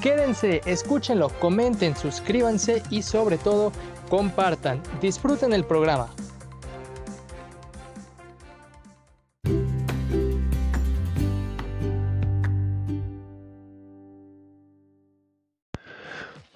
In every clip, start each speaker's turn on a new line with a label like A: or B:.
A: Quédense, escúchenlo, comenten, suscríbanse y sobre todo compartan. Disfruten el programa.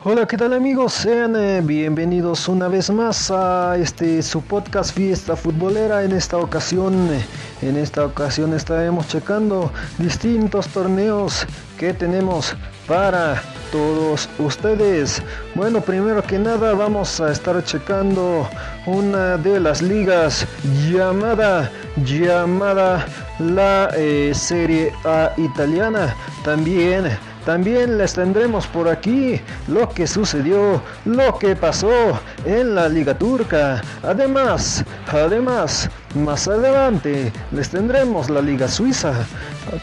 B: Hola, ¿qué tal amigos? Sean eh, bienvenidos una vez más a este su podcast Fiesta Futbolera. En esta ocasión, eh, en esta ocasión estaremos checando distintos torneos que tenemos para todos ustedes. Bueno, primero que nada vamos a estar checando una de las ligas llamada llamada la eh, Serie A italiana. También también les tendremos por aquí lo que sucedió, lo que pasó en la Liga Turca. Además, además, más adelante les tendremos la Liga Suiza.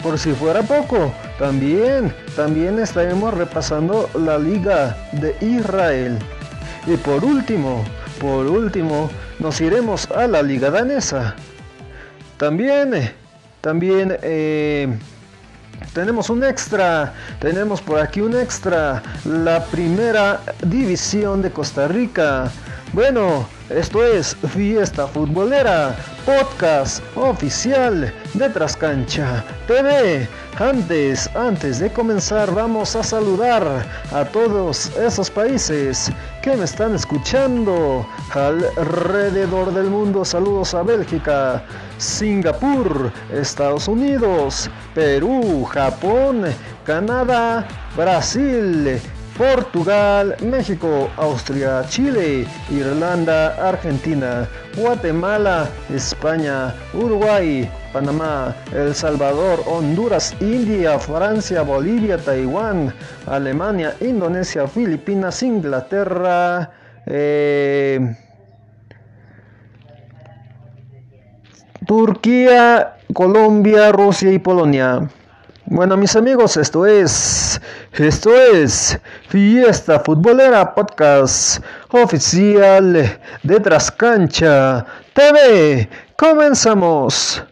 B: Por si fuera poco, también, también estaremos repasando la Liga de Israel. Y por último, por último, nos iremos a la Liga Danesa. También, también, eh, tenemos un extra, tenemos por aquí un extra, la primera división de Costa Rica. Bueno, esto es Fiesta Futbolera, podcast oficial de Trascancha TV. Antes, antes de comenzar, vamos a saludar a todos esos países que me están escuchando alrededor del mundo. Saludos a Bélgica, Singapur, Estados Unidos, Perú, Japón, Canadá, Brasil, Portugal, México, Austria, Chile, Irlanda, Argentina, Guatemala, España, Uruguay, Panamá, El Salvador, Honduras, India, Francia, Bolivia, Taiwán, Alemania, Indonesia, Filipinas, Inglaterra, eh, Turquía, Colombia, Rusia y Polonia. Bueno, mis amigos, esto es, esto es Fiesta Futbolera Podcast oficial de Trascancha TV. Comenzamos.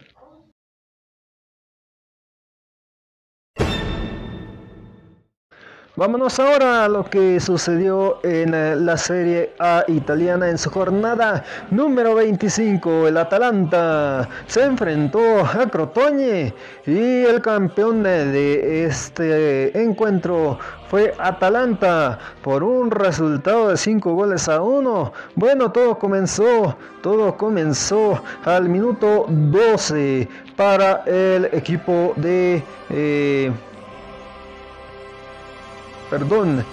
B: Vámonos ahora a lo que sucedió en eh, la Serie A italiana en su jornada número 25. El Atalanta se enfrentó a Crotone y el campeón de este encuentro fue Atalanta por un resultado de 5 goles a 1. Bueno, todo comenzó, todo comenzó al minuto 12 para el equipo de... Eh, perdón,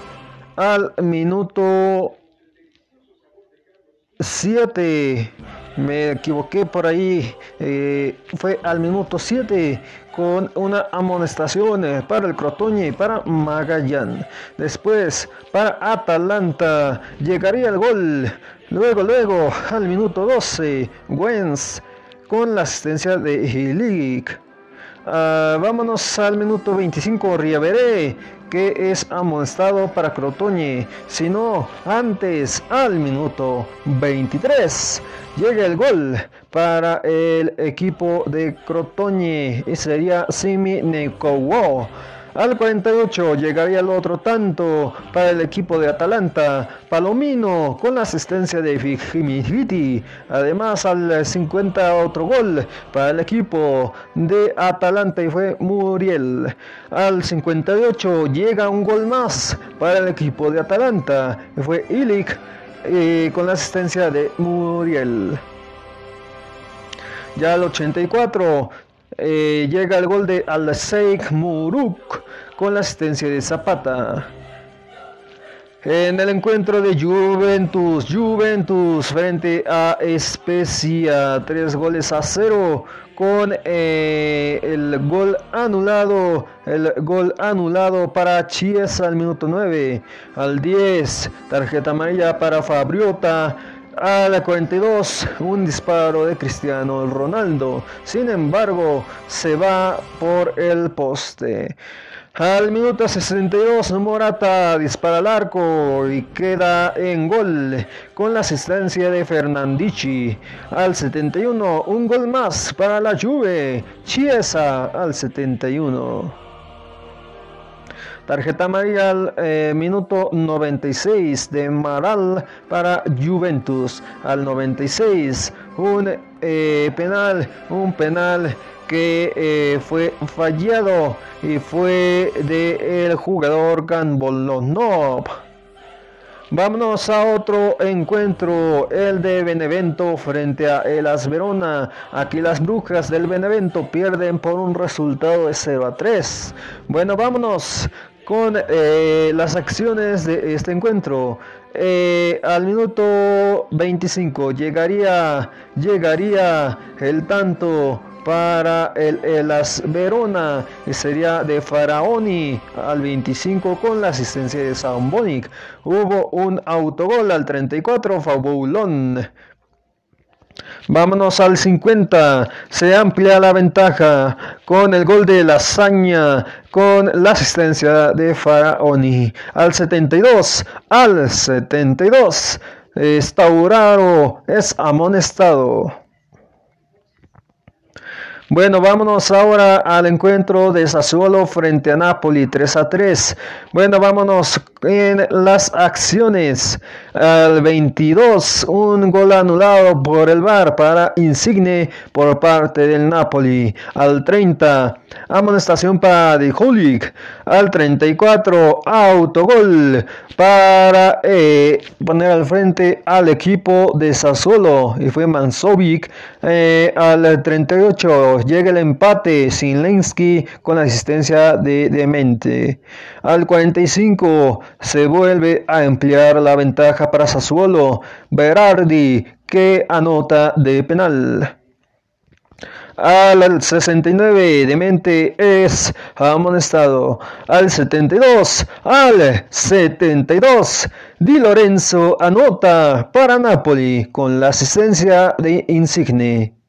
B: al minuto 7. Me equivoqué por ahí. Eh, fue al minuto 7 con una amonestación eh, para el Crotoñe y para Magallán. Después para Atalanta llegaría el gol. Luego, luego al minuto 12, Wens con la asistencia de Hilic. Ah, vámonos al minuto 25, Riaveré que es amonestado para Crotoñe, sino antes al minuto 23 llega el gol para el equipo de Crotoñe y sería Simi Nekowo. Al 48 llegaría el otro tanto para el equipo de Atalanta. Palomino con la asistencia de Viti. Además al 50 otro gol para el equipo de Atalanta y fue Muriel. Al 58 llega un gol más para el equipo de Atalanta y fue Ilic con la asistencia de Muriel. Ya al 84 eh, llega el gol de Al-Sheikh Muruk con la asistencia de Zapata. En el encuentro de Juventus, Juventus frente a Especia, tres goles a cero con eh, el gol anulado, el gol anulado para Chiesa al minuto 9, al 10, tarjeta amarilla para Fabriota, a la 42, un disparo de Cristiano Ronaldo. Sin embargo, se va por el poste. Al minuto 62, Morata dispara al arco y queda en gol con la asistencia de Fernandici. Al 71, un gol más para la Juve. Chiesa al 71. Tarjeta amarilla al eh, minuto 96 de Maral para Juventus. Al 96, un eh, penal, un penal que eh, fue fallado y fue del el jugador Ganbolonov. Vámonos a otro encuentro, el de Benevento frente a Elas Verona. Aquí las brujas del Benevento pierden por un resultado de 0 a 3. Bueno, vámonos con eh, las acciones de este encuentro. Eh, al minuto 25 llegaría, llegaría el tanto para el, Las Verona y sería de Faraoni al 25 con la asistencia de Sambonic. Hubo un autogol al 34 Fabulón. Vámonos al 50. Se amplia la ventaja con el gol de Lasaña, con la asistencia de Faraoni. Al 72. Al 72. Estauraro es amonestado. Bueno, vámonos ahora al encuentro de Sassuolo frente a Napoli 3 a 3. Bueno, vámonos en las acciones. Al 22, un gol anulado por el VAR para Insigne por parte del Napoli. Al 30, amonestación para Dijulik. Al 34, autogol para eh, poner al frente al equipo de Sassuolo y fue Mansovic. Eh, al 38, llega el empate Lensky con la asistencia de Demente. Al 45 se vuelve a emplear la ventaja para Sassuolo. Berardi que anota de penal. Al 69 Demente es amonestado. Al 72, al 72, Di Lorenzo anota para Napoli con la asistencia de Insigne.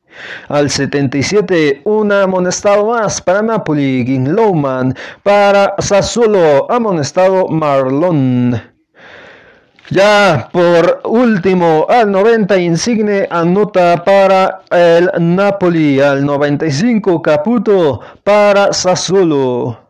B: Al 77, un amonestado más para Napoli, Ginlowman. Para Sassuolo, amonestado Marlon. Ya por último, al 90 Insigne anota para el Napoli, al 95 Caputo para Sassuolo.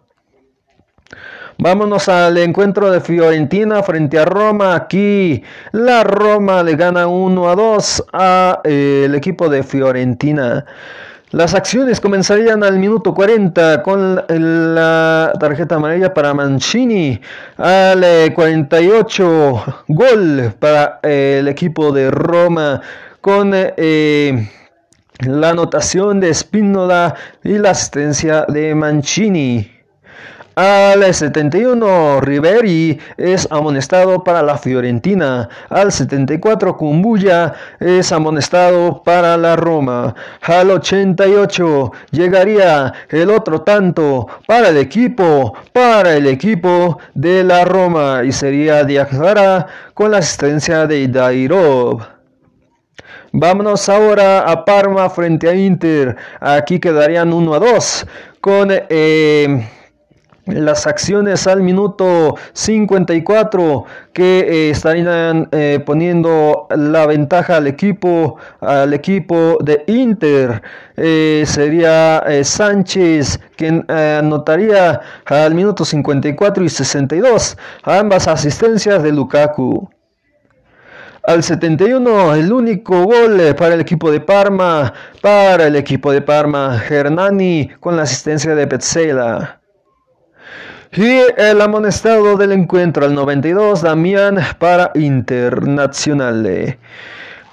B: Vámonos al encuentro de Fiorentina frente a Roma. Aquí la Roma le gana 1 a 2 al eh, equipo de Fiorentina. Las acciones comenzarían al minuto 40 con la tarjeta amarilla para Mancini. Al 48 eh, gol para eh, el equipo de Roma con la anotación de Spinola y la asistencia de Mancini. Al 71 Riveri es amonestado para la Fiorentina. Al 74 Kumbuya es amonestado para la Roma. Al 88 llegaría el otro tanto para el equipo, para el equipo de la Roma y sería Diakhara con la asistencia de Dairov. Vámonos ahora a Parma frente a Inter. Aquí quedarían 1 a 2 con eh, las acciones al minuto 54 que eh, estarían eh, poniendo la ventaja al equipo al equipo de Inter eh, sería Sánchez quien anotaría al minuto 54 y 62 ambas asistencias de Lukaku al 71, el único gol para el equipo de Parma, para el equipo de Parma, Hernani con la asistencia de Petzela. Y el amonestado del encuentro al 92, Damián para Internacional.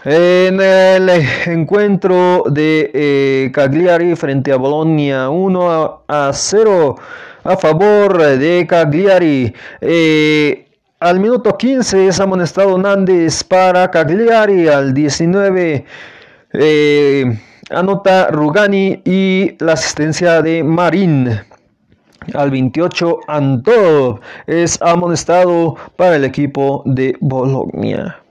B: En el encuentro de eh, Cagliari frente a Bologna, 1 a 0 a favor de Cagliari. Eh, al minuto 15 es amonestado Nández para Cagliari. Al 19 eh, anota Rugani y la asistencia de Marín. Al 28 Antov es amonestado para el equipo de Bologna.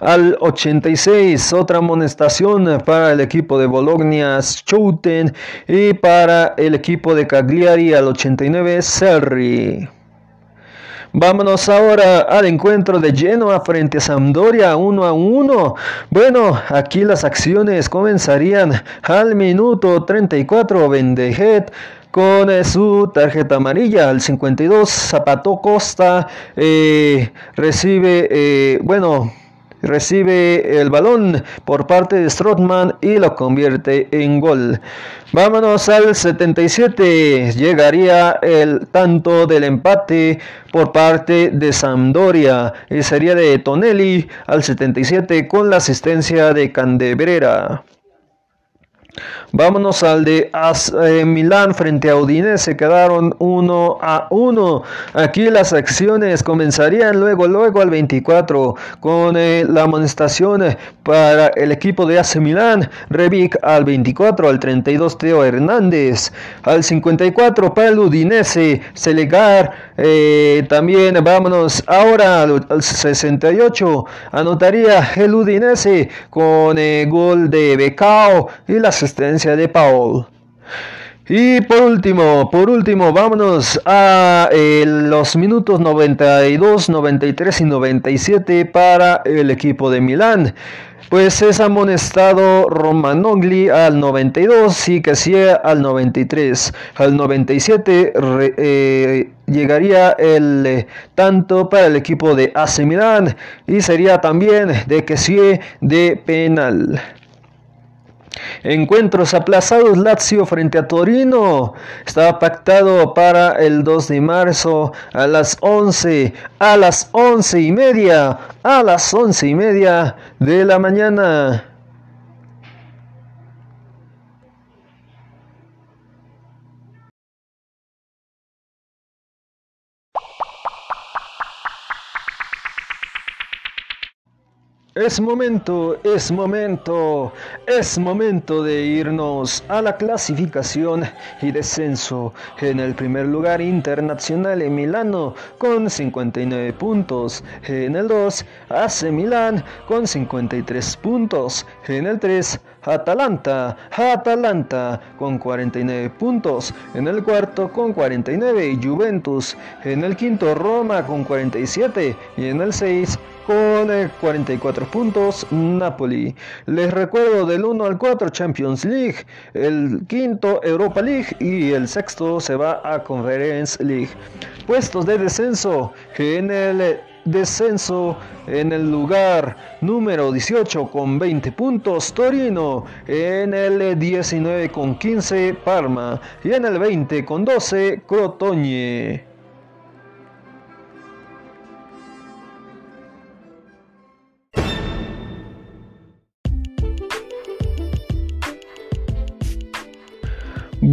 B: Al 86, otra amonestación para el equipo de Bologna, Schouten, y para el equipo de Cagliari al 89, Serri. Vámonos ahora al encuentro de Genoa frente a Sampdoria 1 a 1. Bueno, aquí las acciones comenzarían al minuto 34. Bendejet con eh, su tarjeta amarilla al 52. Zapato Costa eh, recibe, eh, bueno, recibe el balón por parte de Strootman y lo convierte en gol. Vámonos al 77. Llegaría el tanto del empate por parte de Sampdoria y sería de Tonelli al 77 con la asistencia de Candebrera. Vámonos al de eh, Milán frente a Udinese, quedaron 1 a 1. Aquí las acciones comenzarían luego, luego al 24 con eh, la amonestación para el equipo de AC Milán. Revic al 24, al 32 Teo Hernández, al 54 para el Udinese, Selegar. Eh, también vámonos ahora al, 68, anotaría el Udinese con gol de Becao y la asistencia de Paul. Y por último, por último, vámonos a eh, los minutos 92, 93 y 97 para el equipo de Milán. Pues es amonestado Romanogli al 92 y Cassier al 93. Al 97 eh, llegaría el eh, tanto para el equipo de AC Milán y sería también de Cassier de penal. Encuentros aplazados Lazio frente a Torino. Estaba pactado para el 2 de marzo a las 11, a las 11 y media, a las 11 y media de la mañana. Es momento, es momento, es momento de irnos a la clasificación y descenso. En el primer lugar internacional en Milano con 59 puntos. En el 2, AC Milán con 53 puntos. En el 3, Atalanta, Atalanta con 49 puntos. En el cuarto con 49, Juventus. En el quinto, Roma con 47. Y en el 6, con 44 puntos Napoli. Les recuerdo del 1 al 4 Champions League, el quinto Europa League y el sexto se va a Conference League. Puestos de descenso en el descenso en el lugar número 18 con 20 puntos Torino, en el 19 con 15 Parma y en el 20 con 12 Crotone.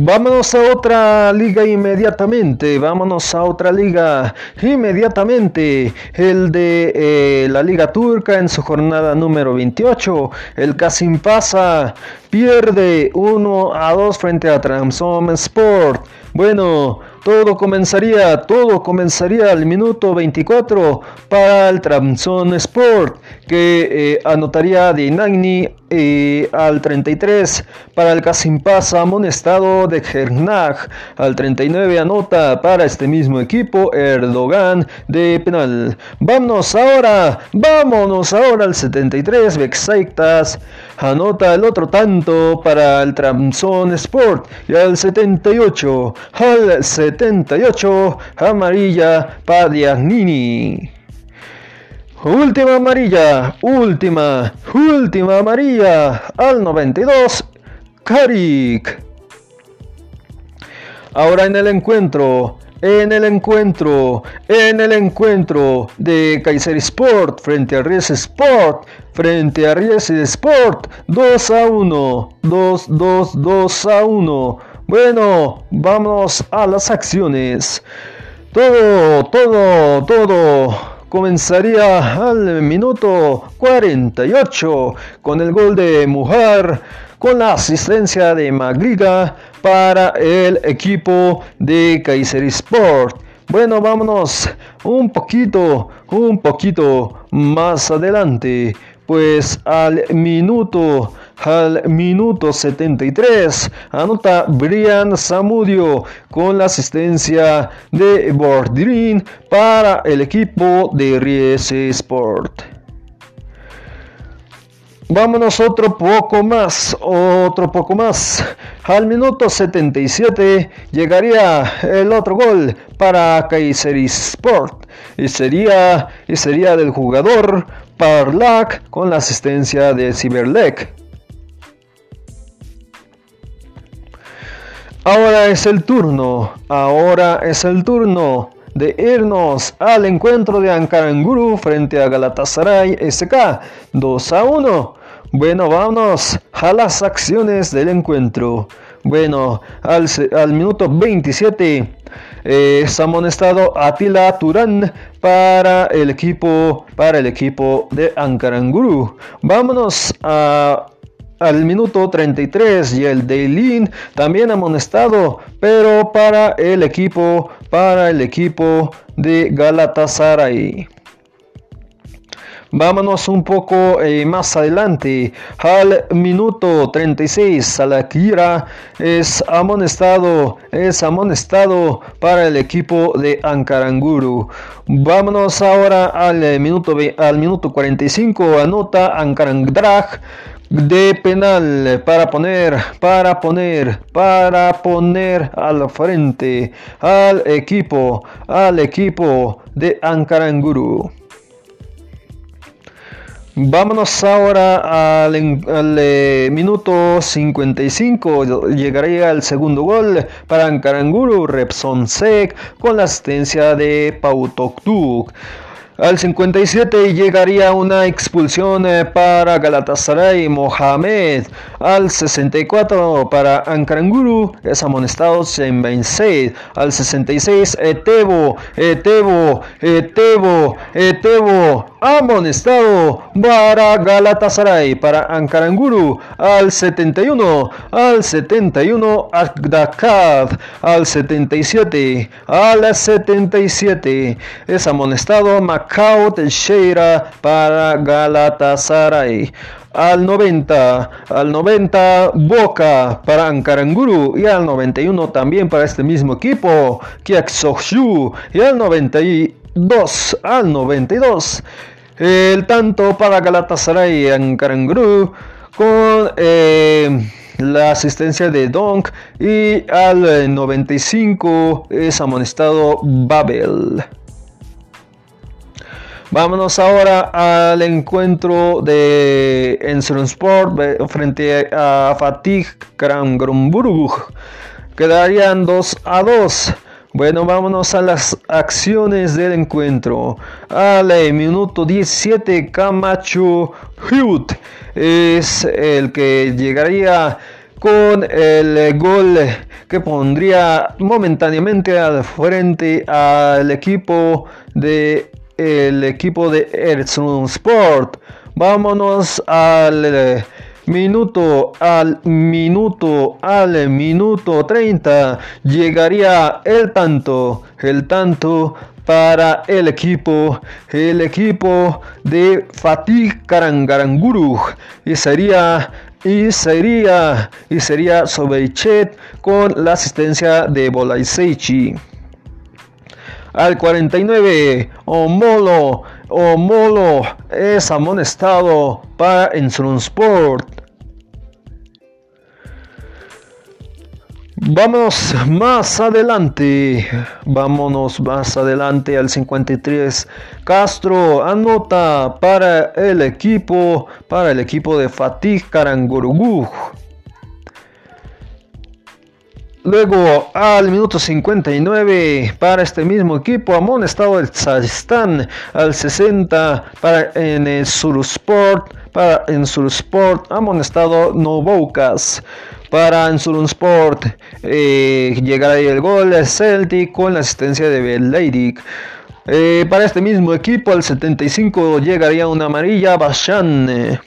B: Vámonos a otra liga inmediatamente, vámonos a otra liga inmediatamente, el de eh, la liga turca en su jornada número 28, el Kasim pasa, pierde 1 a 2 frente a Tramsom Sport. Bueno, todo comenzaría, todo comenzaría al minuto 24 para el Tramson Sport, que eh, anotaría de Nagni eh, al 33 para el Casimpasa amonestado de Hernag. Al 39 anota para este mismo equipo Erdogan de penal. Vámonos ahora, vámonos ahora al 73 Bexaitas anota el otro tanto para el Tramson Sport y al 78 al 78 amarilla Padiagnini. Última amarilla, última, última amarilla al 92 Karik. Ahora en el encuentro, en el encuentro, en el encuentro de Kaiser Sport frente a Ries Sport, frente a Ries Sport, 2 a 1, 2, 2, 2 a 1. Bueno, vamos a las acciones. Todo, todo, todo comenzaría al minuto 48 con el gol de Mujar con la asistencia de Magriga para el equipo de Kaiser Sport. Bueno, vámonos un poquito, un poquito más adelante, pues al minuto al minuto 73 anota Brian Samudio con la asistencia de Bordrin para el equipo de Ries Sport. Vámonos otro poco más, otro poco más. Al minuto 77 llegaría el otro gol para Kaiser Sport y sería, y sería del jugador Con la asistencia de Ciberlek. Ahora es el turno, ahora es el turno de irnos al encuentro de Ankaranguru frente a Galatasaray SK 2 a 1. Bueno, vamos a las acciones del encuentro. Bueno, al, minuto 27 eh, es amonestado Atila Turán para el equipo para el equipo de Ankaranguru. Vámonos al minuto 33 y el Dailin también amonestado, pero para el equipo para el equipo de Galatasaray. Vámonos un poco eh, más adelante. Al minuto 36, Salakira es amonestado, es amonestado para el equipo de Ankaranguru. Vámonos ahora al eh, minuto, al minuto 45, anota Ankarandrag de penal para poner, para poner, para poner al frente al equipo, al equipo de Ankaranguru. Vámonos ahora al, eh, minuto 55. Llegaría el segundo gol para Ankaranguru Repson Sek con la asistencia de Pau Toktuk. Al 57 llegaría una expulsión eh, para Galatasaray Mohamed. Al 64 para Ankaranguru es amonestado Sembenseid. Al 66 Etebo, Etebo, Etebo, Etebo amonestado para Galatasaray, para Ankaranguru, al 71, al 71 Agdakad, al 77, al 77, es amonestado Macao Teixeira para Galatasaray. Al 90, al 90 Boca para Ankaranguru y al 91 también para este mismo equipo, Kiaksoshu y al 92, al 92 el tanto para Galatasaray en Karangru con eh, la asistencia de Donk y al 95 es amonestado Babel. Vámonos ahora al encuentro de Sport frente a Fatih Karangrumburg. Quedarían 2 a 2. Bueno, vámonos a las acciones del encuentro. Al minuto 17, Camacho Hut es el que llegaría con el gol que pondría momentáneamente al frente al equipo de el equipo de Sport. Vámonos al minuto al minuto al minuto 30 llegaría el tanto, el tanto para el equipo, el equipo de Fatih Karangaranguru y sería y sería y sería Sobeichet con la asistencia de Bolaiseichi. Al 49, Omolo, Omolo es amonestado para Sport. Vamos más adelante, vámonos más adelante al 53. Castro anota para el equipo, para el equipo de Fatih Karangurugú. Luego al minuto 59 para este mismo equipo amonestado el Tzajistán al 60 para en el Sursport para en Sursport amonestado Novoukas para Ansulun Sport. Eh, llegará el gol de Celtic con la asistencia de Beleidic. Eh, para este mismo equipo, al 75 llegaría una amarilla Bashan.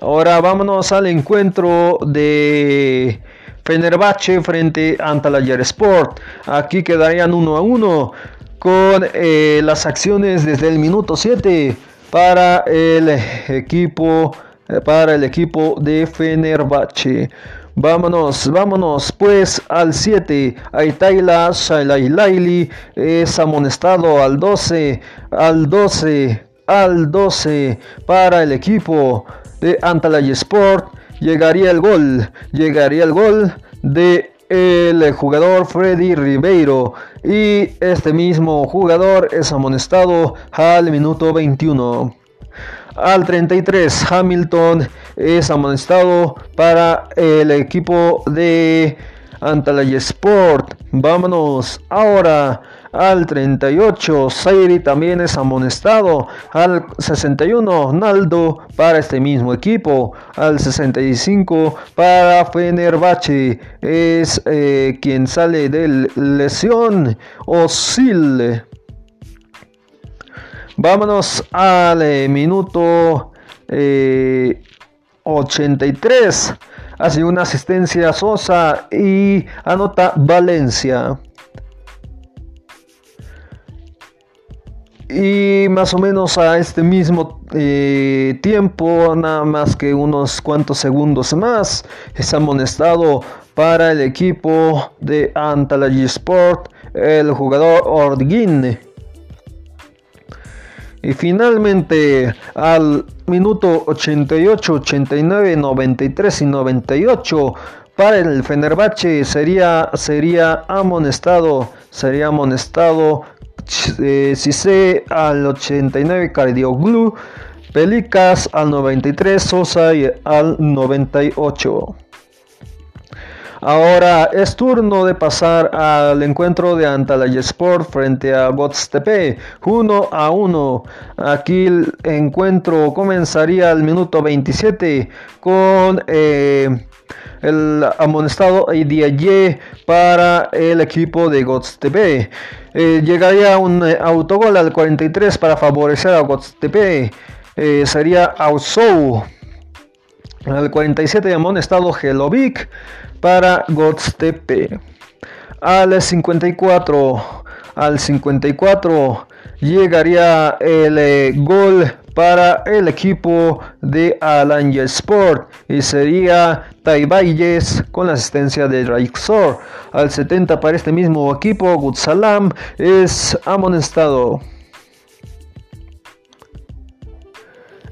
B: Ahora vámonos al encuentro de Fenerbahce frente a Antalya Sport. Aquí quedarían 1 a 1 con eh, las acciones desde el minuto 7 para el equipo eh, para el equipo de Fenerbahce. Vámonos, vámonos pues al 7. Aitaila Laili es amonestado al 12, al 12, al 12 para el equipo de Antalya Sport. Llegaría el gol, llegaría el gol de el jugador Freddy Ribeiro y este mismo jugador es amonestado al minuto 21. Al 33 Hamilton es amonestado para el equipo de Antalya Sport. Vámonos ahora al 38, Sairi también es amonestado. Al 61, Naldo para este mismo equipo. Al 65, para Fenerbahce es eh, quien sale de lesión. Osil. Vámonos al eh, minuto 83. Eh, Hace una asistencia Sosa y anota Valencia. Y más o menos a este mismo eh, tiempo, nada más que unos cuantos segundos más, es amonestado para el equipo de Antalya Sport el jugador Orguín. Y finalmente al minuto 88, 89, 93 y 98 para el Fenerbahce sería, sería amonestado, sería amonestado Cise al 89 Cardioglu, Pelicas al 93, Sosa y al 98. Ahora es turno de pasar al encuentro de Antalya Sport frente a Gotstepe 1 a 1. Aquí el encuentro comenzaría al minuto 27 con eh, el amonestado Idiaye para el equipo de Gotstepe. Eh, llegaría un eh, autogol al 43 para favorecer a Gotstepe. Eh, sería Ausou. Al 47 amonestado Helovic para Gotstepe. Al 54, al 54 llegaría el gol para el equipo de Alanya Sport y sería Taibayes con la asistencia de Raixor. Al 70 para este mismo equipo, Gutsalam es amonestado.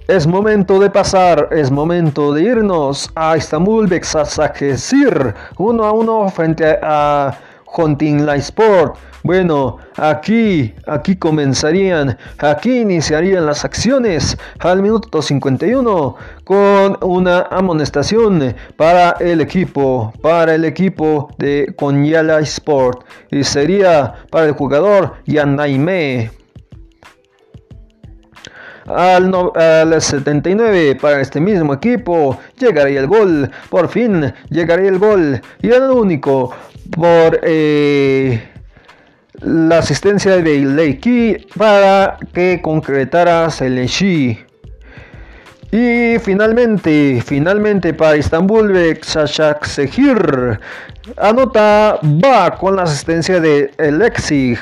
B: Es momento de pasar, es momento de irnos a Istanbul Beksasakesir 1 a 1 frente a Hunting Sport. Bueno, aquí, aquí comenzarían, aquí iniciarían las acciones al minuto 51 con una amonestación para el equipo, para el equipo de Konyala Sport y sería para el jugador Yanaime. Al, al, 79 para este mismo equipo llegaría el gol, por fin llegaría el gol y el único por eh, la asistencia de Leiki para que concretara Seleshi. Y finalmente, finalmente para Istanbul, Sashak Sehir anota va con la asistencia de Alexig.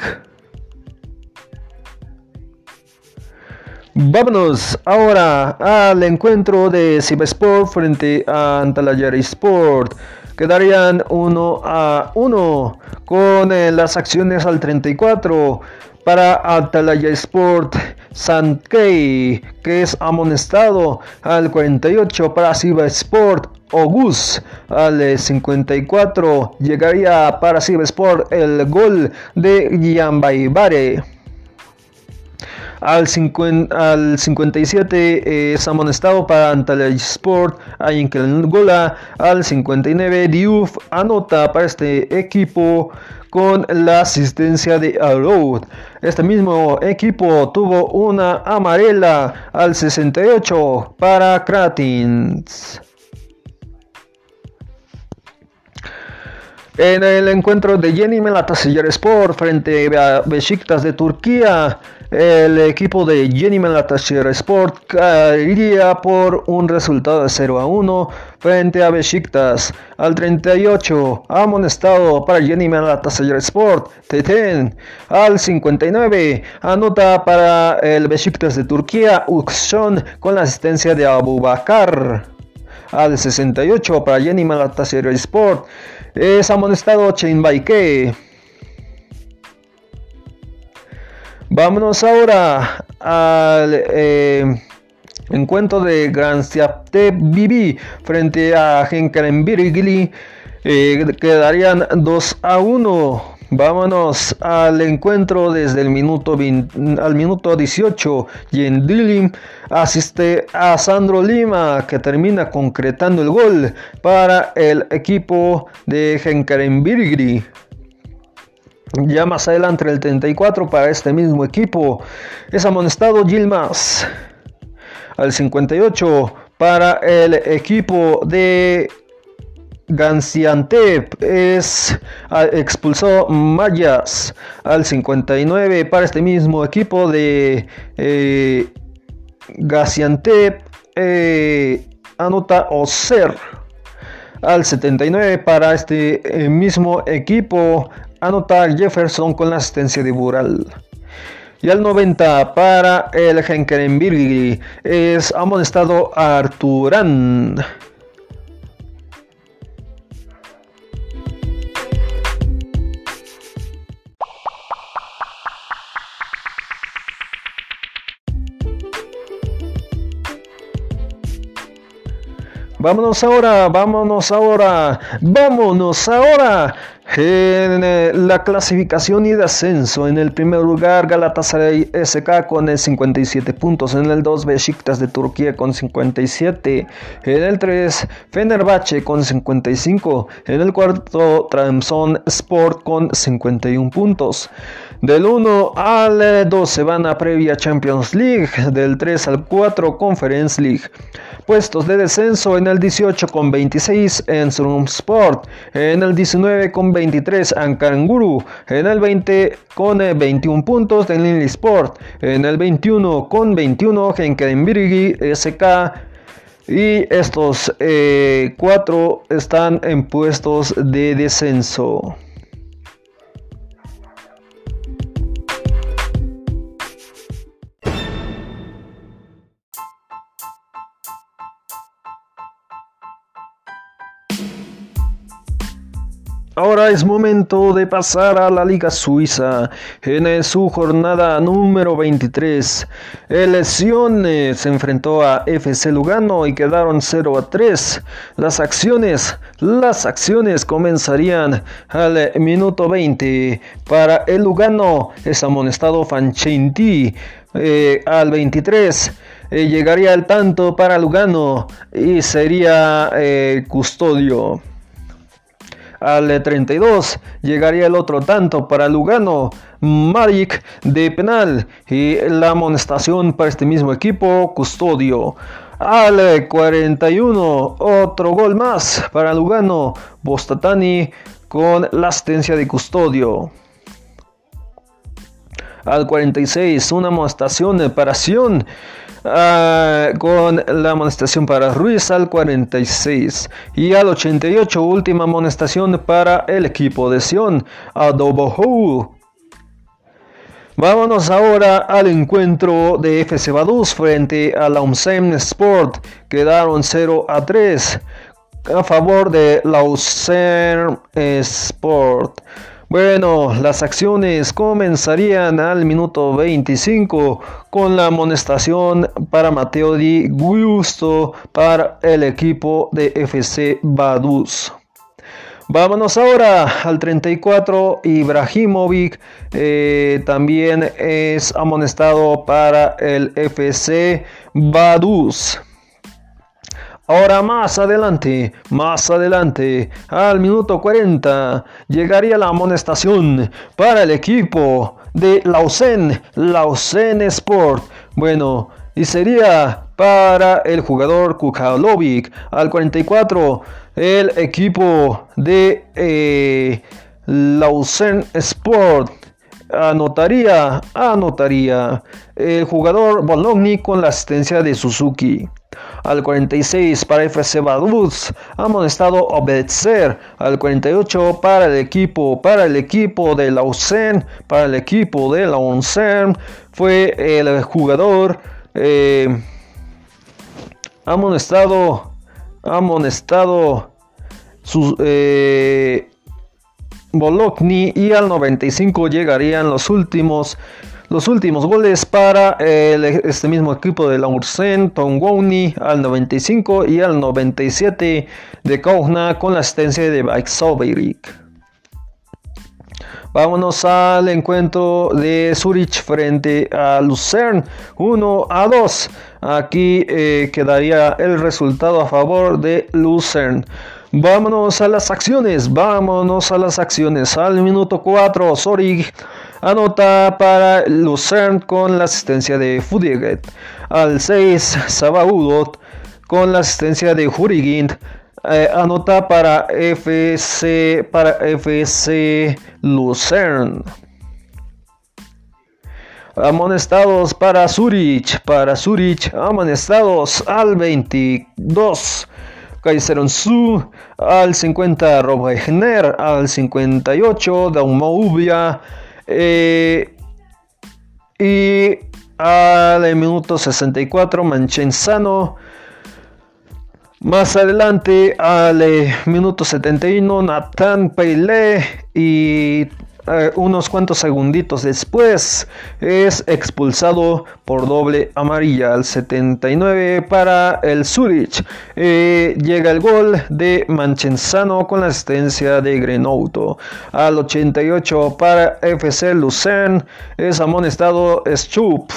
B: Vámonos ahora al encuentro de Sport frente a Antalya Sport quedarían 1 a 1 con eh, las acciones al 34 para Atalaya Sport Sankey que es amonestado al 48 para Siva Sport Ogus al 54 llegaría para Siva Sport el gol de Yambaibare al, 57 es amonestado para Antalya Sport. Gola al 59 Diouf anota para este equipo con la asistencia de Arrow. Este mismo equipo tuvo una amarela al 68 para Kratins. En el encuentro de Jenny Melataseyer Sport frente a Besiktas de Turquía, el equipo de Jenny Melataseyer Sport caería por un resultado de 0 a 1 frente a Besiktas. Al 38, amonestado para Jenny Melataseyer Sport, Teten. Al 59, anota para el Besiktas de Turquía, Uxon con la asistencia de Abu Bakar. Al 68 para Jenny Melataseyer Sport es amonestado Chain Baike. Vámonos ahora al eh, encuentro de Gran Siapte Bibi frente a Henkaren Eh, quedarían 2 a 1. Vámonos al encuentro desde el minuto al minuto 18. Yendilim asiste a Sandro Lima que termina concretando el gol para el equipo de Genkarenbirgri. Ya más adelante el 34 para este mismo equipo es amonestado Gilmas. Al 58 para el equipo de Ganciantep es ah, expulsó Mayas al 59 para este mismo equipo de eh, Gaziantep eh, anota Oser al 79 para este eh, mismo equipo anota Jefferson con la asistencia de Bural y al 90 para el Henkerenbirgi es amonestado Arturán Vámonos ahora, vámonos ahora, vámonos ahora. En eh, la clasificación y descenso, en el primer lugar Galatasaray SK con el 57 puntos, en el 2 Besiktas de Turquía con 57, en el 3 Fenerbahce con 55, en el cuarto Tramson Sport con 51 puntos. Del 1 al 2 se van a previa Champions League, del 3 al 4 Conference League. Puestos de descenso en el 18 con 26 en Sport, en el 19 con 23 Ankaranguru, en el 20 con 21 eh, puntos de Lily Sport, en el 21 con 21 Birgi SK y estos eh, cuatro están en puestos de descenso. Ahora es momento de pasar a la Liga Suiza en su jornada número 23. El Sion se enfrentó a FC Lugano y quedaron 0 a 3. Las acciones, las acciones comenzarían al minuto 20. Para el Lugano es amonestado Fanchenti eh, al 23. Eh, llegaría el tanto para Lugano y sería eh, custodio. Al 32 llegaría el otro tanto para Lugano. Maric de penal y la amonestación para este mismo equipo, Custodio. Al 41, otro gol más para Lugano, Bostatani con la asistencia de Custodio. Al 46, una amonestación para Sion Ah, con la amonestación para Ruiz al 46 y al 88 última amonestación para el equipo de Sion, Adobo Vámonos ahora al encuentro de FC Baduz frente a la UMSEM Sport. Quedaron 0 a 3 a favor de la Sport. Bueno, las acciones comenzarían al minuto 25 con la amonestación para Mateo Di Gusto para el equipo de FC Baduz. Vámonos ahora al 34. Ibrahimovic eh, también es amonestado para el FC Baduz. Ahora más adelante, más adelante, al minuto 40, llegaría la amonestación para el equipo de Lausen, Lausen Sport. Bueno, y sería para el jugador Kukalovic al 44 el equipo de eh, Lausanne Sport anotaría, anotaría el jugador Bologna con la asistencia de Suzuki. Al 46 para FC Vaduz, amonestado obedecer. Al 48 para el equipo, para el equipo de Lausanne, para el equipo de Lausanne, fue el jugador eh, amonestado, amonestado sus, eh, Bologna y al 95 llegarían los últimos los últimos goles para este mismo equipo de la Ursen, Tongwoni al 95 y al 97 de Kaugna con la asistencia de Bike Vámonos al encuentro de Zurich frente a Lucerne 1 a 2. Aquí eh, quedaría el resultado a favor de Lucerne. Vámonos a las acciones, vámonos a las acciones. Al minuto 4, Zurich anota para Lucerne con la asistencia de Fudiget. Al 6, Sabaudot con la asistencia de Hurigint. Eh, anota para FC, para FC Lucerne. Amonestados para Zurich, para Zurich, amonestados al 22. Kaiseron Su al 50 Robegner, al 58 Daumaubia eh, y al minuto 64 Manchenzano. Más adelante al eh, minuto 71 Nathan Peile y eh, unos cuantos segunditos después es expulsado por doble amarilla al 79 para el Zurich. Eh, llega el gol de Manchenzano con la asistencia de Grenouto. Al 88 para FC Lucerne es amonestado Stup.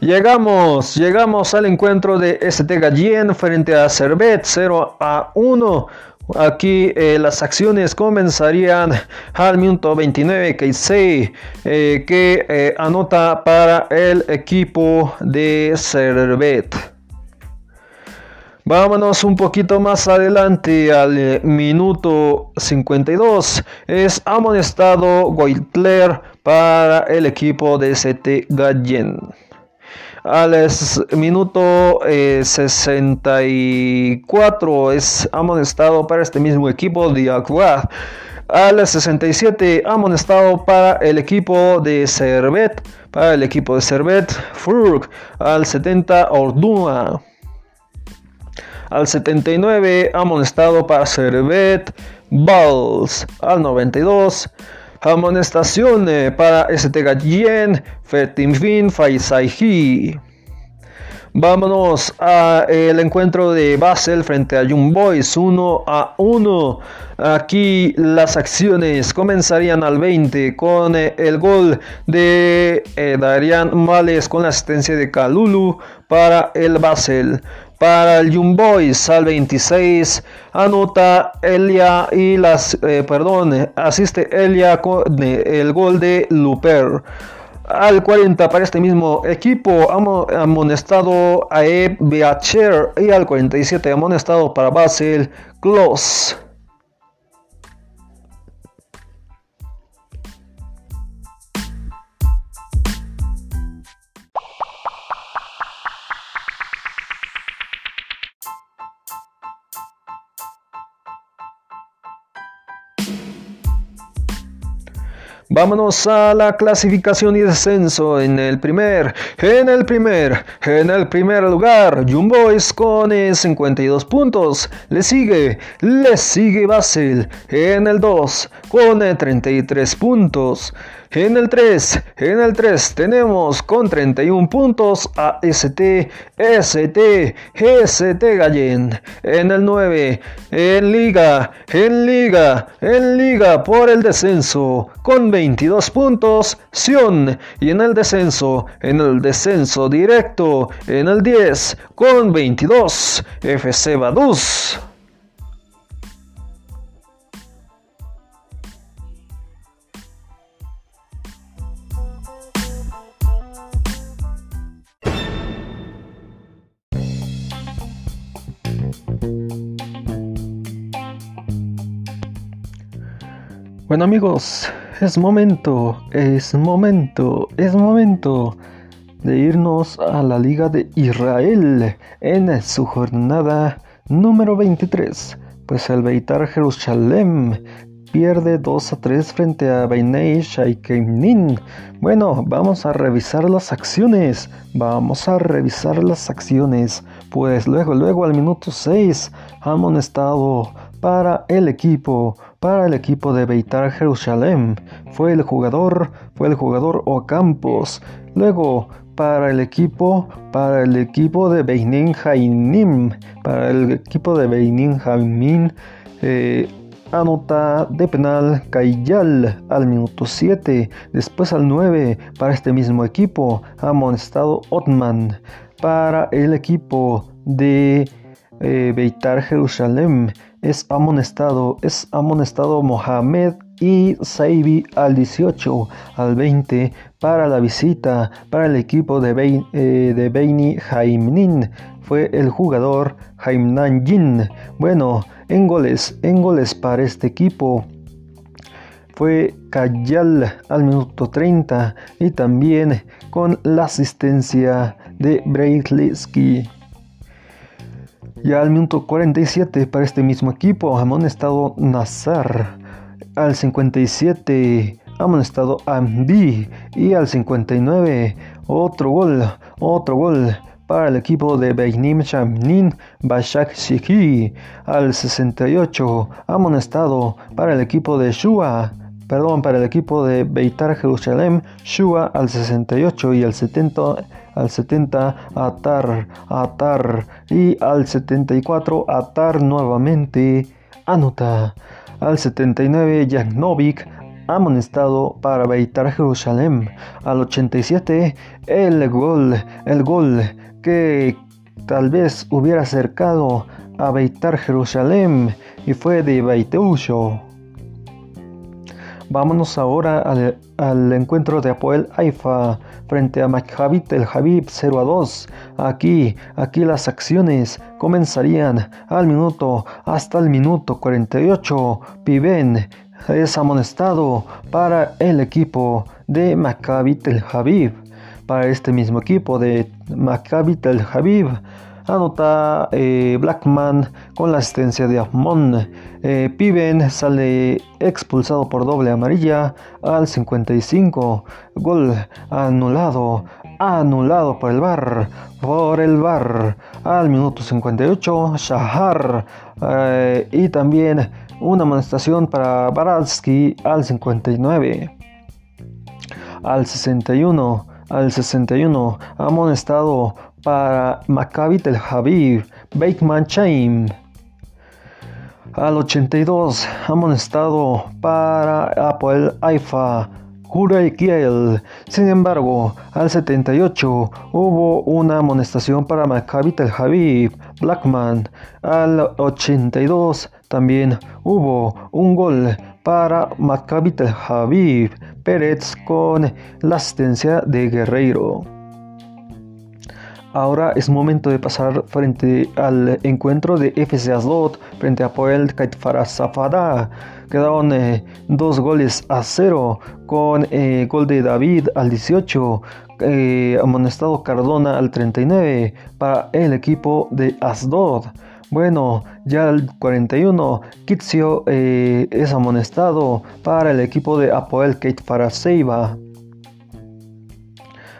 B: Llegamos, llegamos al encuentro de ST Gallien frente a Servet 0 a 1. Aquí eh, las acciones comenzarían al minuto 29 que eh, que eh, anota para el equipo de Servet. Vámonos un poquito más adelante al minuto 52. Es amonestado Goitler para el equipo de ST Gallen. Al minuto 64 eh, es amonestado para este mismo equipo de Aqua. Al 67 amonestado para el equipo de Servet. Para el equipo de Servet, Furk. Al 70 Ordua. Al 79 amonestado para Servet. Balls. Al 92 Amonestación para ST Gallien, Fertinfin, Faisaihi. Vámonos al encuentro de Basel frente a Young Boys 1 a 1. Aquí las acciones comenzarían al 20 con el gol de eh, Darian Males con la asistencia de Kalulu para el Basel. Para el Boys al 26 anota Elia y las, eh, asiste Elia con el gol de Luper. Al 40 para este mismo equipo amonestado a Eb Beacher y al 47 amonestado para Basel Kloss. Vámonos a la clasificación y descenso en el primer, en el primer, en el primer lugar, Jumbois con 52 puntos. Le sigue, le sigue Basel en el 2 con 33 puntos. En el 3, en el 3 tenemos con 31 puntos a ST, ST, ST Gallen. En el 9, en Liga, en Liga, en Liga por el descenso con 22 puntos, Sion. Y en el descenso, en el descenso directo, en el 10 con 22, FC Baduz. Bueno amigos, es momento, es momento, es momento de irnos a la Liga de Israel en su jornada número 23. Pues el Beitar Jerusalén pierde 2 a 3 frente a Beinei Shaikenin. Bueno, vamos a revisar las acciones. Vamos a revisar las acciones. Pues luego, luego al minuto 6, amonestado para el equipo, para el equipo de Beitar Jerusalén. Fue el jugador, fue el jugador Ocampos. Luego, para el equipo, para el equipo de Beinin Hainim, para el equipo de Beinin Hainim, eh, anota de penal Kayal al minuto 7, después al 9 para este mismo equipo, amonestado Otman para el equipo de eh, Beitar Jerusalén es amonestado, es amonestado Mohamed y Saibi al 18, al 20 para la visita para el equipo de, Beini eh, de Beini Jaimnin. Fue el jugador Jaimnan Jin. Bueno, en goles, en goles para este equipo fue Kayal al minuto 30 y también con la asistencia de Breitliski. Ya al minuto 47 para este mismo equipo, amonestado Nazar. Al 57, amonestado Ambi. Y al 59, otro gol, otro gol para el equipo de Beinim Shamnin Bashak Shiki. Al 68, amonestado para el equipo de Shua perdón, para el equipo de Beitar Jerusalén, Shua al 68 y al 70, al 70 Atar, Atar y al 74 Atar nuevamente anota. Al 79 Novik amonestado para Beitar Jerusalén. Al 87 el gol, el gol que tal vez hubiera acercado a Beitar Jerusalén y fue de Beiteusho. Vámonos ahora al, encuentro de Apoel Haifa frente a Maccabi Tel Habib 0 a 2. Aquí, aquí las acciones comenzarían al minuto hasta el minuto 48. Piben es amonestado para el equipo de Maccabi Tel Habib. Para este mismo equipo de Maccabi Tel Habib anota eh, Blackman con la asistencia de Amon. Eh, Piven sale expulsado por doble amarilla al 55. Gol anulado, anulado por el bar, por el bar al minuto 58. Shahar eh, y también una amonestación para Baratsky al 59. Al 61, al 61, amonestado para Maccabi Tel Aviv, Bakeman Chaim. Al 82, amonestado para Apoel Haifa, Kiel. Sin embargo, al 78 hubo una amonestación para Maccabi Tel Aviv, Blackman. Al 82 también hubo un gol para Maccabi Tel Aviv, Pérez con la asistencia de Guerreiro. Ahora es momento de pasar frente al encuentro de FC Asdod frente a Poel Safada. Quedaron eh, dos goles a cero con eh, gol de David al 18, eh, amonestado Cardona al 39 para el equipo de Asdod. Bueno, ya al 41, Kitsio es amonestado para el equipo de Apoel Kaitfara Seiba.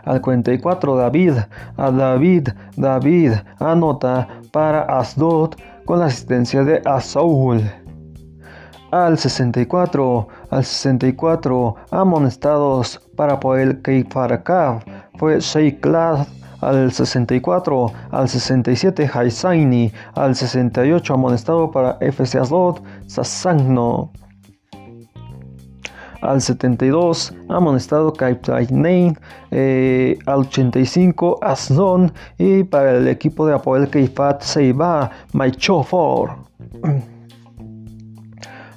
B: Al 44 David, a David, David anota para Asdod con la asistencia de Asaul. Al 64, al 64 amonestados para Poel Keifarakav fue Sheiklad. Al 64, al 67 Haisaini, al 68 amonestado para FC Asdod Sasagno al 72 amonestado Kaitainen, eh, al 85 Asdon y para el equipo de Apoel Keifat Seiba Maichofor.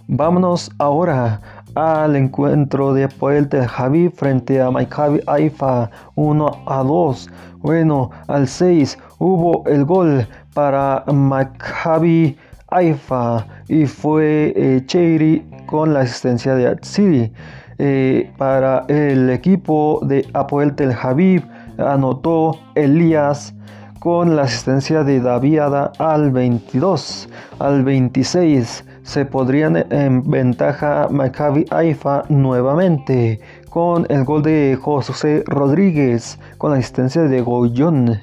B: Vámonos ahora al encuentro de Apoel Tel Javi frente a Maccabi Haifa 1 a 2. Bueno, al 6 hubo el gol para Maccabi Haifa y fue eh, con la asistencia de Atsiri. Eh, para el equipo de Apoel Tel Aviv anotó Elías con la asistencia de Daviada al 22. Al 26 se podrían en ventaja Maccabi Haifa nuevamente con el gol de José Rodríguez con la asistencia de Goyón.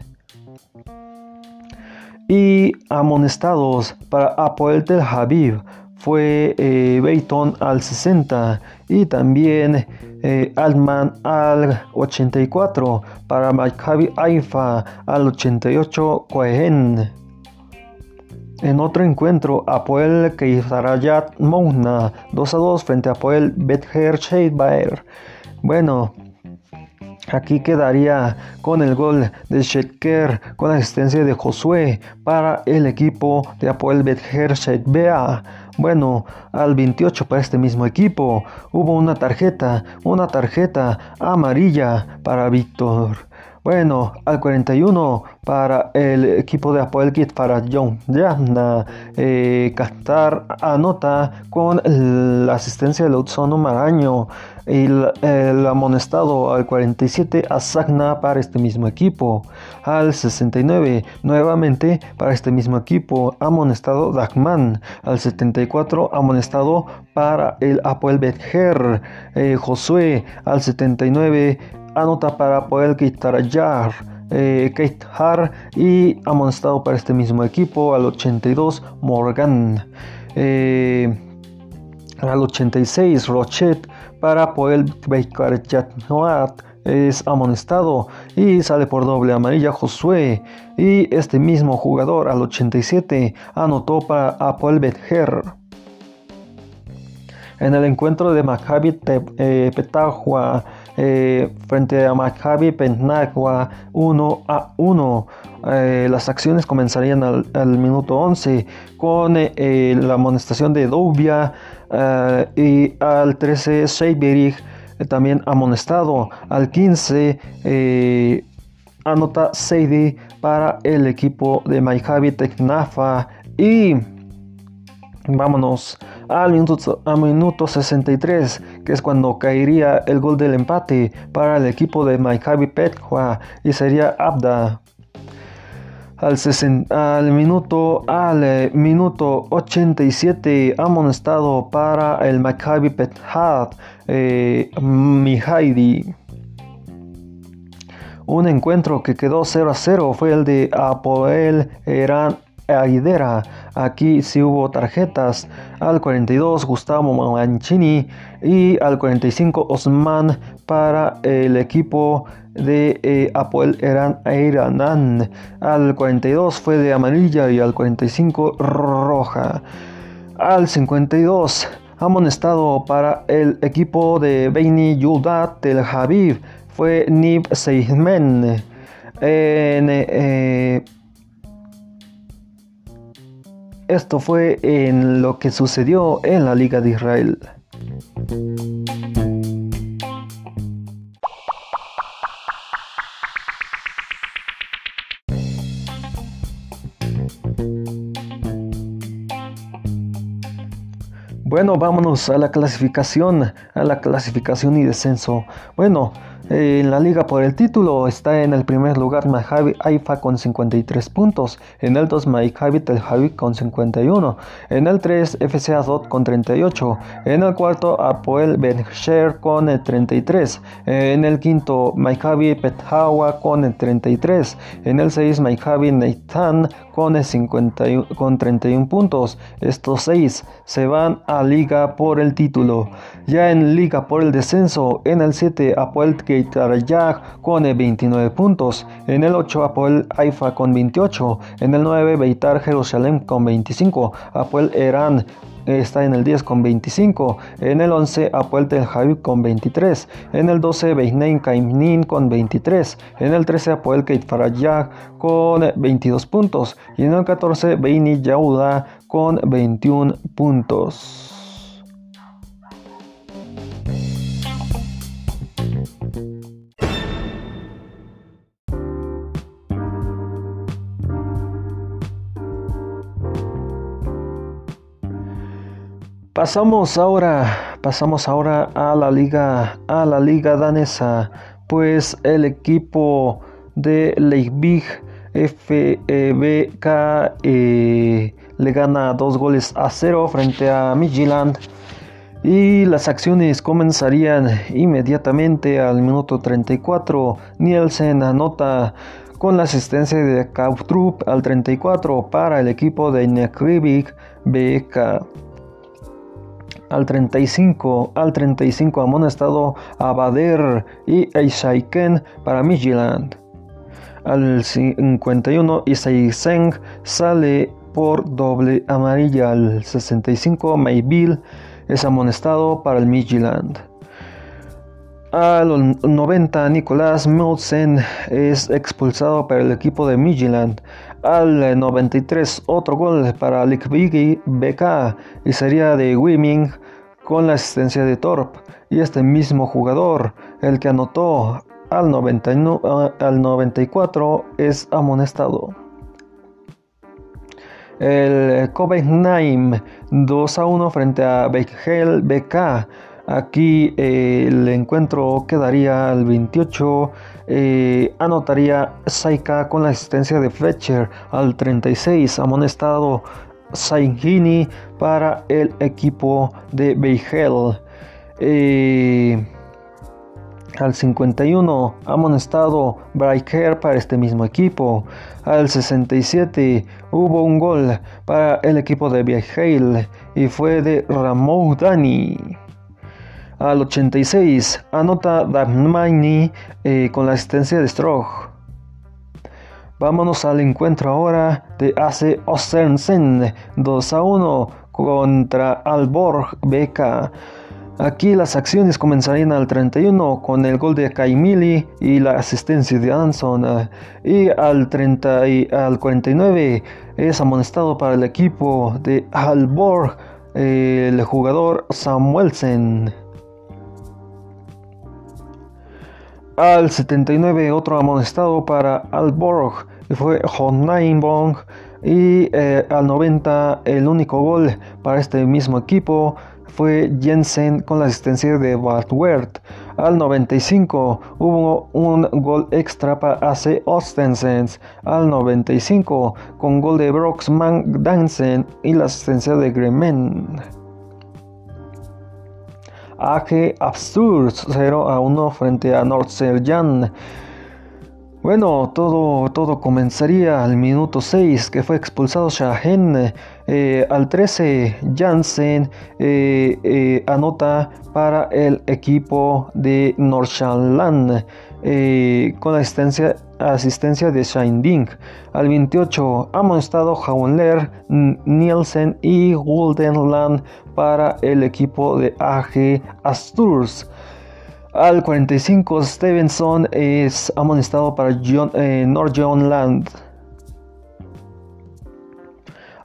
B: Y amonestados para Apoel Tel Aviv fue eh, al 60 y también eh, Altman al 84 para Maccabi Haifa al 88 Cohen. En otro encuentro, Apoel Keizarayat Mouna 2 a 2 frente a Apoel Bether Sheibaer. Bueno, Aquí quedaría con el gol de Shetker con la asistencia de Josué para el equipo de Apoel Bether Bea. Bueno, al 28 para este mismo equipo hubo una tarjeta, una tarjeta amarilla para Víctor. Bueno, al 41 para el equipo de Apoel Kit para John Yahna. Eh, Qatar anota con la asistencia de Lutzono Maraño. Y el, amonestado al 47 a Sagna para este mismo equipo. Al 69 nuevamente para este mismo equipo. Amonestado Dagman. Al 74 amonestado para el Apoel Bether. Eh, Josué al 79 anota para poder quitar Jar. Eh, y amonestado para este mismo equipo al 82 Morgan eh, al 86 Rochet para poder Noat es amonestado y sale por doble amarilla Josué y este mismo jugador al 87 anotó para Apoel Bether en el encuentro de Maccabi eh, Petahua eh, frente a Maccabi Penagua 1 a 1. Eh, las acciones comenzarían al, minuto 11 con eh, la amonestación de Dubia y al 13 Seiberich también amonestado. Al 15 anota Seidi para el equipo de Maccabi Tecnafa y vámonos al minuto, minuto 63, que es cuando caería el gol del empate para el equipo de Maccabi Petja y sería Abda. Al, al, minuto al minuto 87 amonestado para el Maccabi Pethat eh, Mihaidi. Un encuentro que quedó 0 a 0 fue el de Apoel Eran Aidera. Aquí sí hubo tarjetas. Al 42 Gustavo Mancini y al 45 Osman para el equipo de eh, Apoel Eran Eiranan. Al 42 fue de amarilla y al 45 roja. Al 52 amonestado para el equipo de Beini Yudat Tel Habib fue Nib Seismen. En, eh, esto fue en lo que sucedió en la Liga de Israel. Bueno, vámonos a la clasificación, a la clasificación y descenso. Bueno, en la liga por el título está en el primer lugar Maccabi Haifa con 53 puntos, en el 2 Maccabi Tel Aviv con 51, en el 3 FC Azot con 38, en el cuarto Apoel Ben con 33, en el quinto Maccabi Pethawa con 33, en el 6 Maccabi Neitan con, con 31 puntos. Estos 6 se van a liga por el título. Ya en liga por el descenso, en el 7 Apoel Beitar con 29 puntos, en el 8 Apoel Haifa con 28, en el 9 Beitar Jerusalén con 25, Apoel Eran está en el 10 con 25, en el 11 Apoel Tel Aviv con 23, en el 12 Beinein Kaimnin con 23, en el 13 Apoel Keit con 22 puntos. Y en el 14 Beini Yauda con 21 puntos. Pasamos ahora, pasamos ahora a la liga, a la liga danesa, pues el equipo de Leipzig FBK eh, le gana dos goles a cero frente a Midtjylland y las acciones comenzarían inmediatamente al minuto 34. Nielsen anota con la asistencia de Kautrup al 34 para el equipo de Nekrivik BK. Al 35, al 35 amonestado a Bader y Eishaiken para Midtjylland. Al 51 Isaisen sale por doble amarilla. Al 65 Mayville es amonestado para el Midtjylland. A los 90, Nicolás Melsen es expulsado para el equipo de Midtjylland. Al 93, otro gol para Likvigi BK y sería de Wiming con la asistencia de Torp. Y este mismo jugador, el que anotó al, 99, al 94, es amonestado. El Copenhagen 2 a 1 frente a Bechel BK. Aquí eh, el encuentro quedaría al 28. Eh, anotaría Saika con la asistencia de Fletcher al 36. Amonestado Saigini para el equipo de Bechel. Eh, al 51, amonestado Braiker para este mismo equipo. Al 67, hubo un gol para el equipo de Viajel y fue de Ramón Dani. Al 86, anota Dagmani eh, con la asistencia de Strog. Vámonos al encuentro ahora de AC Ostensen 2 a 1 contra Alborg BK. Aquí las acciones comenzarían al 31 con el gol de Kaimili y la asistencia de Anson. Y al, 30 y al 49 es amonestado para el equipo de Alborg el jugador Samuelsen. Al 79 otro amonestado para Alborg fue Bong y eh, al 90 el único gol para este mismo equipo fue Jensen con la asistencia de Bart Al 95 hubo un gol extra para AC Ostensens. Al 95 con gol de Broxman Dansen y la asistencia de Gremen. AG Absurd 0 a 1 frente a Nordserjan. Bueno, todo, todo comenzaría al minuto 6 que fue expulsado Shahen. Eh, al 13 Jansen eh, eh, anota para el equipo de Nordsjælland con la asistencia, asistencia de Ding. Al 28 amonestado Jaunler, Nielsen y Goldenland para el equipo de AG Asturs. Al 45 Stevenson es amonestado para John, eh, Land.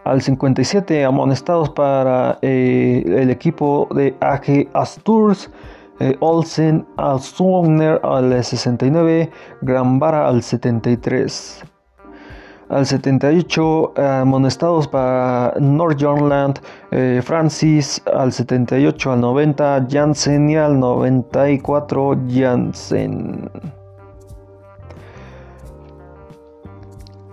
B: Al 57 amonestados para eh, el equipo de AG Asturs. Eh, Olsen al Swagner al 69, Granvara al 73 al 78 amonestados para Nordjornland, eh, Francis al 78 al 90, Jansen y al 94 Jansen.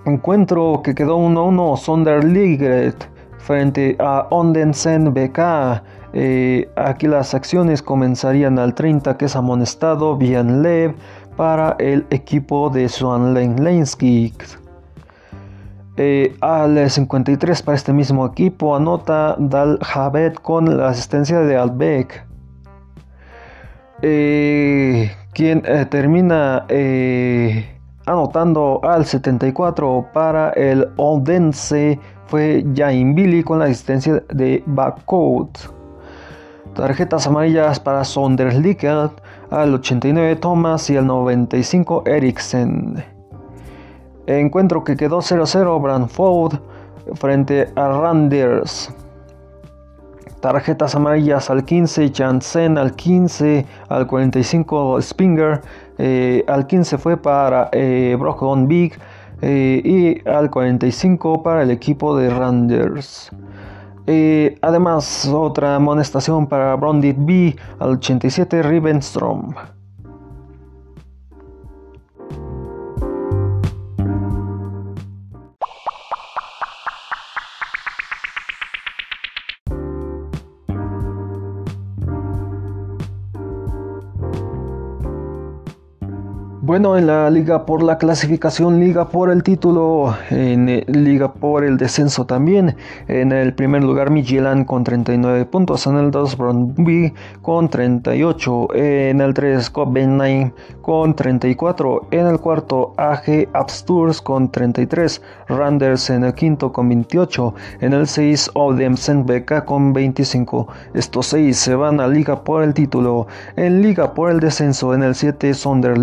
B: Encuentro que quedó 1-1 Sonderligret frente a Ondensen BK. Eh, aquí las acciones comenzarían al 30 que es amonestado Lev para el equipo de Swan Lenski. Eh, al 53 para este mismo equipo anota Dal Jabet con la asistencia de Albeck. Eh, quien termina anotando al 74 para el Oldense fue Jain Billy con la asistencia de Backcoat. Tarjetas amarillas para Sonderlicker al 89 Thomas y al 95 Eriksen. Encuentro que quedó 0-0 Brandford frente a Randers. Tarjetas amarillas al 15, Janssen al 15, al 45 Spinger, eh, al 15 fue para eh, Big eh, y al 45 para el equipo de Randers. Eh, además, otra amonestación para Brondit B al 87 Rivenstrom. Bueno, en la liga por la clasificación, liga por el título, en eh, liga por el descenso también. En el primer lugar Midtjylland con 39 puntos, en el 2 Brøndby con 38, en el 3 Copenhagen con 34, en el cuarto AG Absturs con 33, Randers en el quinto con 28, en el 6 Odense BK con 25. Estos 6 se van a liga por el título. En liga por el descenso, en el 7 Sonder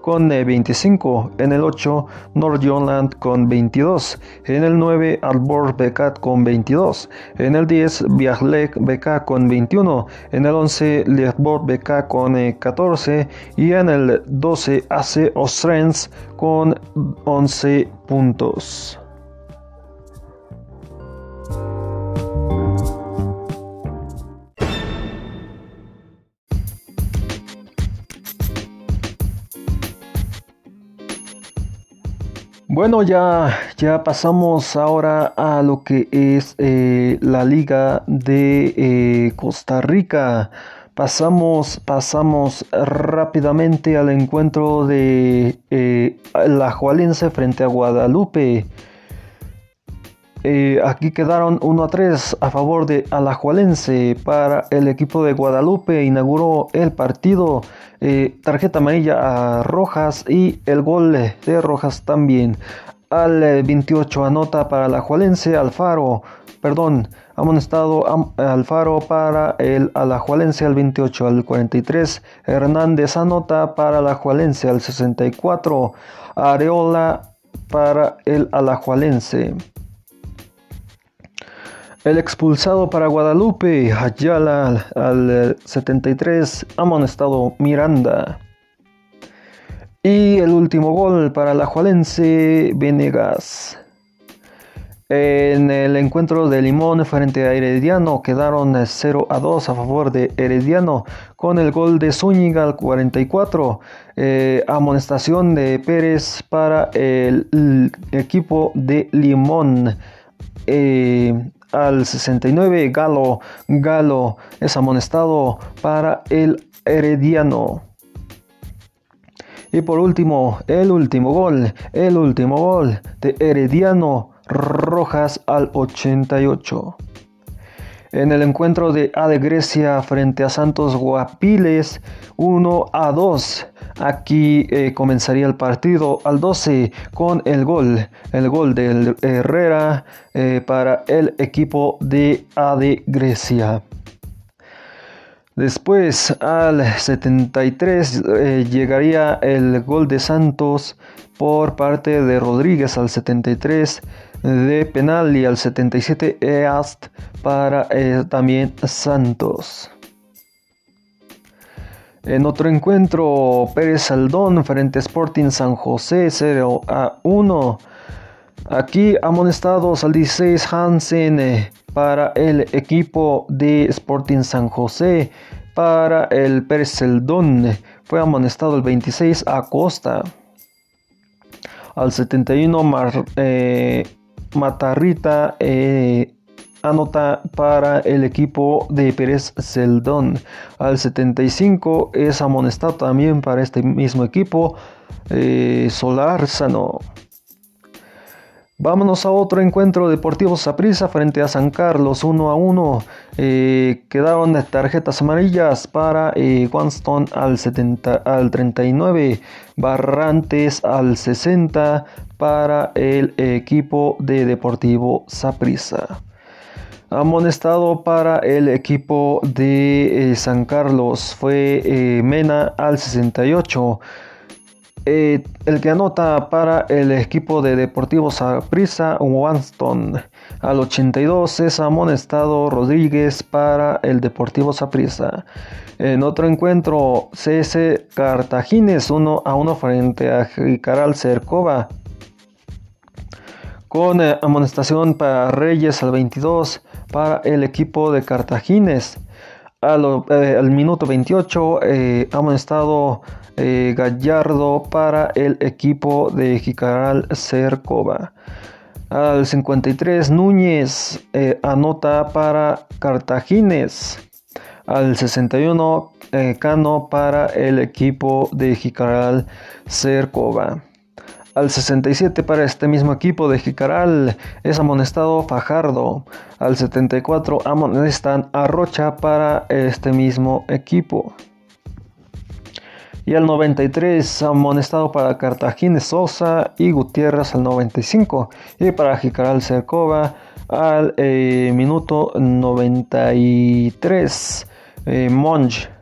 B: con 25, en el 8 Nordjylland con 22, en el 9 Albor Bekat con 22, en el 10 Biaglek BK con 21, en el 11 Lietborg BK con 14 eh, y en el 12 AC Ostrens con 11 puntos. Bueno, ya, ya pasamos ahora a lo que es eh, la liga de eh, Costa Rica. Pasamos, pasamos rápidamente al encuentro de eh, la Jualense frente a Guadalupe. Aquí quedaron 1 a 3 a favor de Alajualense para el equipo de Guadalupe. Inauguró el partido eh, tarjeta amarilla a Rojas y el gol de Rojas también. Al 28 eh, anota para la Jualense Alfaro, perdón, amonestado Alfaro para el Alajualense al 28, al 43 Hernández anota para la Jualense al 64, Areola para el Alajualense. El expulsado para Guadalupe, Ayala al 73, amonestado Miranda. Y el último gol para la Jualense, Venegas. En el encuentro de Limón frente a Herediano quedaron 0 a 2 a favor de Herediano con el gol de Zúñiga al 44. Eh, amonestación de Pérez para el, equipo de Limón. Eh, al 69 Galo, Galo es amonestado para el Herediano. Y por último, el último gol, el último gol de Herediano Rojas al 88. En el encuentro de A de Grecia frente a Santos Guapiles 1 a 2 Aquí eh, comenzaría el partido al 12 con el gol, el gol de Herrera eh, para el equipo de AD Grecia. Después al 73 eh, llegaría el gol de Santos por parte de Rodríguez al 73 de penal y al 77 East para también Santos. En otro encuentro, Pérez Saldón frente a Sporting San José 0 a 1. Aquí amonestados al 16 Hansen eh, para el equipo de Sporting San José. Para el Pérez Saldón fue amonestado el 26 Acosta. Al 71 eh, Matarrita eh, anota para el equipo de Pérez Celdón. Al 75 es amonestado también para este mismo equipo eh, Sano Vámonos a otro encuentro deportivo Saprissa frente a San Carlos 1 a 1. Eh, quedaron tarjetas amarillas para eh, al, 70, al 39, Barrantes al 60 para el equipo de Deportivo Saprissa. Amonestado para el equipo de eh, San Carlos fue eh, Mena al 68. Eh, el que anota para el equipo de Deportivo Saprissa, Wanston. Al 82 es amonestado Rodríguez para el Deportivo Saprissa. En otro encuentro, CS Cartagines 1 a 1 frente a Jicaral Cercova. Con amonestación para Reyes al 22, para el equipo de Cartagines. Eh, al, minuto 28 eh, amonestado eh, Gallardo para el equipo de Jicaral Cercova. Al 53 Núñez eh, anota para Cartagines. Al 61 Cano para el equipo de Jicaral Cercova. Al 67 para este mismo equipo de Jicaral es amonestado Fajardo. Al 74 amonestan a Rocha para este mismo equipo. Y al 93 amonestado para Cartagines Sosa y Gutiérrez al 95. Y para Jicaral Cercova al eh, minuto 93 eh, Monge.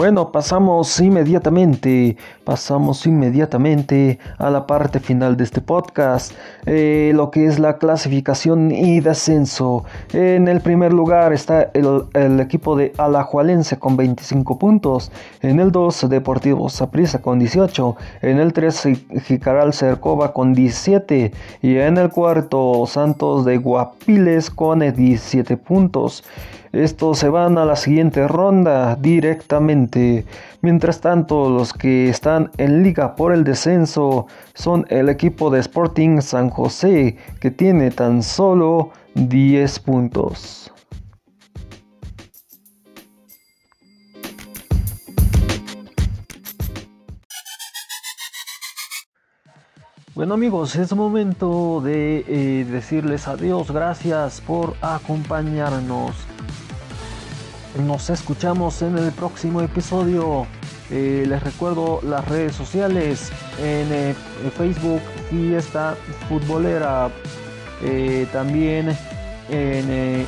B: Bueno, pasamos inmediatamente, pasamos inmediatamente a la parte final de este podcast, eh, lo que es la clasificación y descenso. En el primer lugar está el, equipo de Alajualense con 25 puntos, en el 2 Deportivo Saprissa con 18, en el 3 Jicaral Cercova con 17 y en el cuarto Santos de Guapiles con 17 puntos. Estos se van a la siguiente ronda directamente. Mientras tanto, los que están en liga por el descenso son el equipo de Sporting San José, que tiene tan solo 10 puntos. Bueno amigos, es momento de eh, decirles adiós, gracias por acompañarnos. Nos escuchamos en el próximo episodio. Eh, les recuerdo las redes sociales en eh, Facebook Fiesta Futbolera. Eh, también en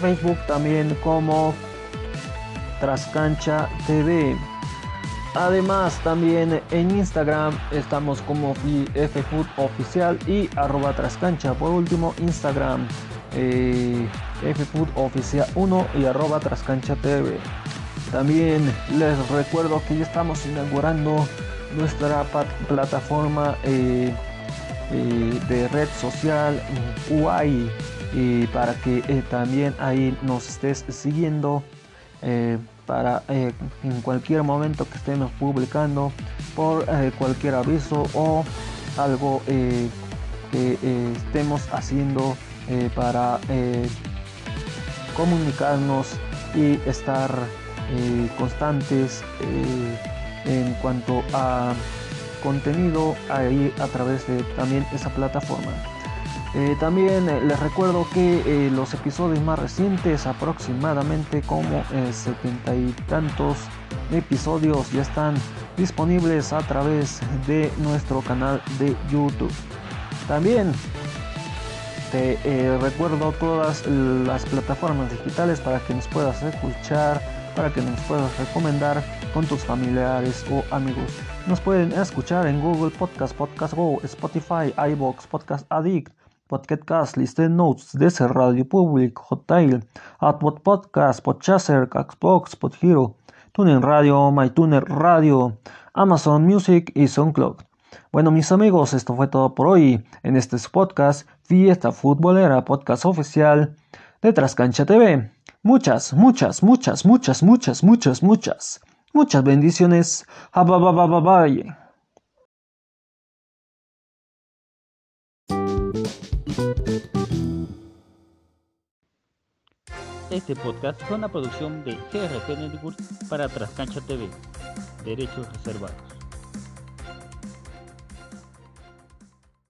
B: Facebook también como Trascancha TV. Además también en Instagram estamos como FFood oficial y arroba Trascancha. Por último Instagram eh, Oficial 1 y arroba Trascancha TV. También les recuerdo que ya estamos inaugurando nuestra plataforma eh, eh, de red social UI para que también ahí nos estés siguiendo para en cualquier momento que estemos publicando por cualquier aviso o algo que estemos haciendo eh, para eh, comunicarnos y estar eh, constantes en cuanto a contenido ahí a través de también esa plataforma. también les recuerdo que los episodios más recientes, aproximadamente como setenta y tantos episodios, ya están disponibles a través de nuestro canal de YouTube. También te eh, recuerdo todas las plataformas digitales para que nos puedas escuchar, para que nos puedas recomendar con tus familiares o amigos. Nos pueden escuchar en Google Podcast, Podcast Go, Spotify, iBox, Podcast Addict, Podcast Cast, Listen Notes, DC Radio Public, Hotel, Output Podcast, Podchaser, Xbox, Podhero, TuneIn Radio, MyTuner Radio, Amazon Music y SoundCloud. Bueno, mis amigos, esto fue todo por hoy en este podcast Fiesta Futbolera, podcast oficial de Trascancha TV. Muchas, muchas, muchas, muchas, muchas, muchas, muchas, muchas bendiciones. Bye.
C: Este podcast fue una producción de GRP Network para Trascancha TV. Derechos reservados.